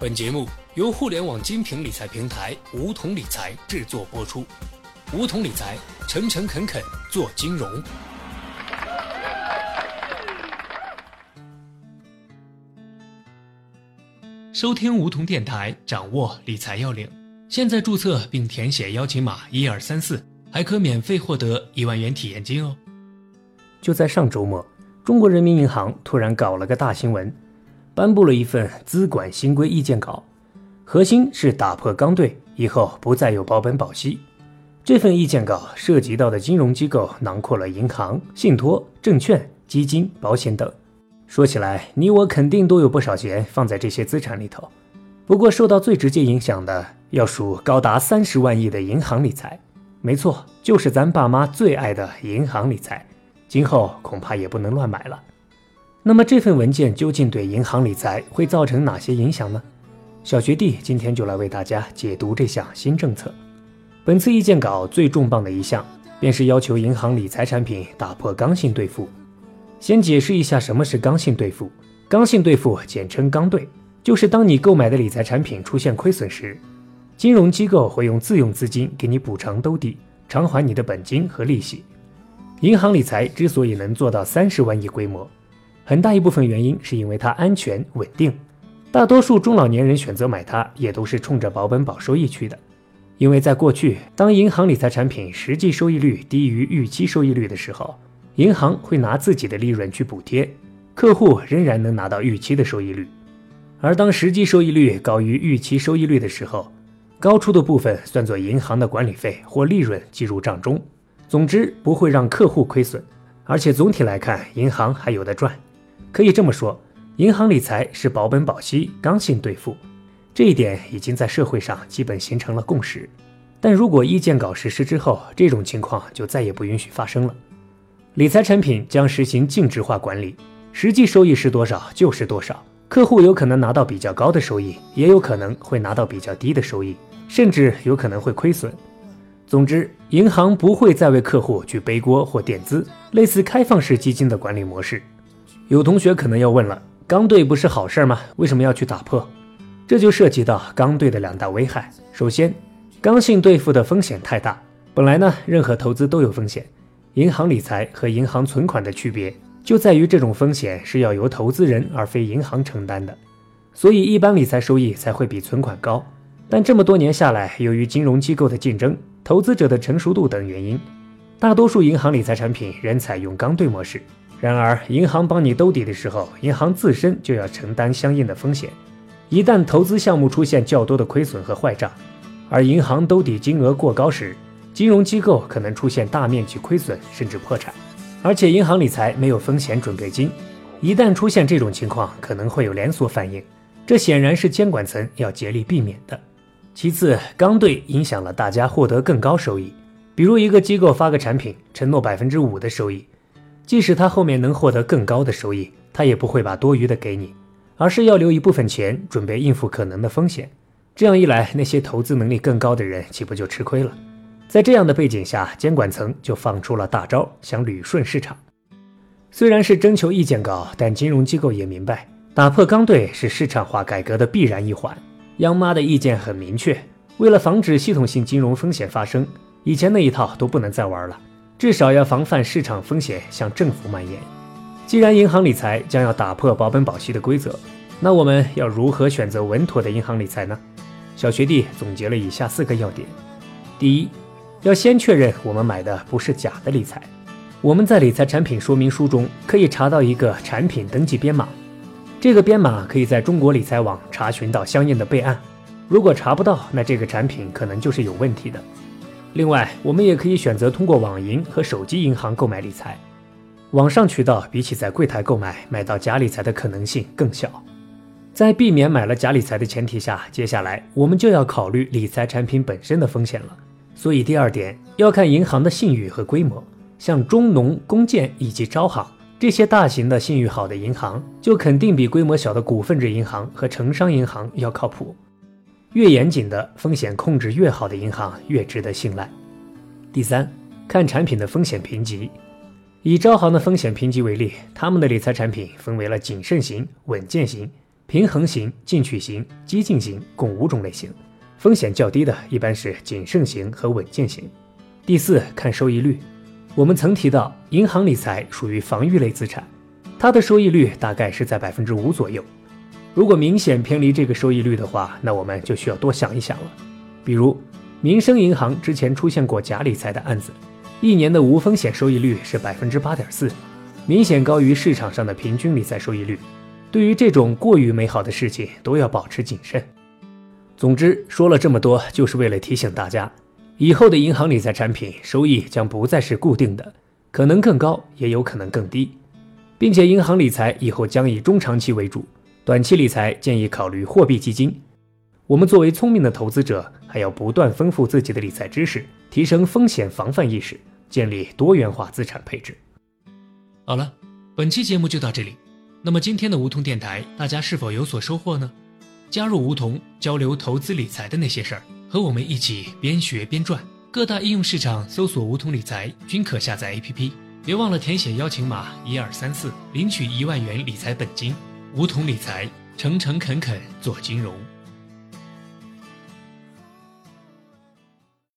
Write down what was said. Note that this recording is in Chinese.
本节目由互联网精品理财平台梧桐理财制作播出。梧桐理财，诚诚恳恳做金融。收听梧桐电台，掌握理财要领。现在注册并填写邀请码一二三四，还可免费获得一万元体验金哦。就在上周末，中国人民银行突然搞了个大新闻。颁布了一份资管新规意见稿，核心是打破刚兑，以后不再有保本保息。这份意见稿涉及到的金融机构囊括了银行、信托、证券、基金、保险等。说起来，你我肯定都有不少钱放在这些资产里头。不过，受到最直接影响的要数高达三十万亿的银行理财。没错，就是咱爸妈最爱的银行理财。今后恐怕也不能乱买了。那么这份文件究竟对银行理财会造成哪些影响呢？小学弟今天就来为大家解读这项新政策。本次意见稿最重磅的一项，便是要求银行理财产品打破刚性兑付。先解释一下什么是刚性兑付。刚性兑付简称刚兑，就是当你购买的理财产品出现亏损时，金融机构会用自用资金给你补偿兜底，偿还你的本金和利息。银行理财之所以能做到三十万亿规模，很大一部分原因是因为它安全稳定，大多数中老年人选择买它也都是冲着保本保收益去的。因为在过去，当银行理财产品实际收益率低于预期收益率的时候，银行会拿自己的利润去补贴，客户仍然能拿到预期的收益率；而当实际收益率高于预期收益率的时候，高出的部分算作银行的管理费或利润计入账中。总之，不会让客户亏损，而且总体来看，银行还有的赚。可以这么说，银行理财是保本保息、刚性兑付，这一点已经在社会上基本形成了共识。但如果意见稿实施之后，这种情况就再也不允许发生了。理财产品将实行净值化管理，实际收益是多少就是多少，客户有可能拿到比较高的收益，也有可能会拿到比较低的收益，甚至有可能会亏损。总之，银行不会再为客户去背锅或垫资，类似开放式基金的管理模式。有同学可能要问了，刚兑不是好事吗？为什么要去打破？这就涉及到刚兑的两大危害。首先，刚性兑付的风险太大。本来呢，任何投资都有风险，银行理财和银行存款的区别就在于这种风险是要由投资人而非银行承担的，所以一般理财收益才会比存款高。但这么多年下来，由于金融机构的竞争、投资者的成熟度等原因，大多数银行理财产品仍采用刚兑模式。然而，银行帮你兜底的时候，银行自身就要承担相应的风险。一旦投资项目出现较多的亏损和坏账，而银行兜底金额过高时，金融机构可能出现大面积亏损甚至破产。而且，银行理财没有风险准备金，一旦出现这种情况，可能会有连锁反应，这显然是监管层要竭力避免的。其次，刚兑影响了大家获得更高收益，比如一个机构发个产品，承诺百分之五的收益。即使他后面能获得更高的收益，他也不会把多余的给你，而是要留一部分钱准备应付可能的风险。这样一来，那些投资能力更高的人岂不就吃亏了？在这样的背景下，监管层就放出了大招，想捋顺市场。虽然是征求意见稿，但金融机构也明白，打破刚兑是市场化改革的必然一环。央妈的意见很明确，为了防止系统性金融风险发生，以前那一套都不能再玩了。至少要防范市场风险向政府蔓延。既然银行理财将要打破保本保息的规则，那我们要如何选择稳妥的银行理财呢？小学弟总结了以下四个要点：第一，要先确认我们买的不是假的理财。我们在理财产品说明书中可以查到一个产品登记编码，这个编码可以在中国理财网查询到相应的备案。如果查不到，那这个产品可能就是有问题的。另外，我们也可以选择通过网银和手机银行购买理财，网上渠道比起在柜台购买买到假理财的可能性更小。在避免买了假理财的前提下，接下来我们就要考虑理财产品本身的风险了。所以第二点要看银行的信誉和规模，像中农、工建以及招行这些大型的信誉好的银行，就肯定比规模小的股份制银行和城商银行要靠谱。越严谨的风险控制越好的银行越值得信赖。第三，看产品的风险评级。以招行的风险评级为例，他们的理财产品分为了谨慎型、稳健型、平衡型、进取型、激进型共五种类型，风险较低的一般是谨慎型和稳健型。第四，看收益率。我们曾提到，银行理财属于防御类资产，它的收益率大概是在百分之五左右。如果明显偏离这个收益率的话，那我们就需要多想一想了。比如，民生银行之前出现过假理财的案子，一年的无风险收益率是百分之八点四，明显高于市场上的平均理财收益率。对于这种过于美好的事情，都要保持谨慎。总之，说了这么多，就是为了提醒大家，以后的银行理财产品收益将不再是固定的，可能更高，也有可能更低，并且银行理财以后将以中长期为主，短期理财建议考虑货币基金。我们作为聪明的投资者，还要不断丰富自己的理财知识，提升风险防范意识，建立多元化资产配置。好了，本期节目就到这里。那么今天的梧桐电台，大家是否有所收获呢？加入梧桐，交流投资理财的那些事儿，和我们一起边学边赚。各大应用市场搜索“梧桐理财”均可下载 APP。别忘了填写邀请码一二三四，领取一万元理财本金。梧桐理财，诚诚恳恳做金融。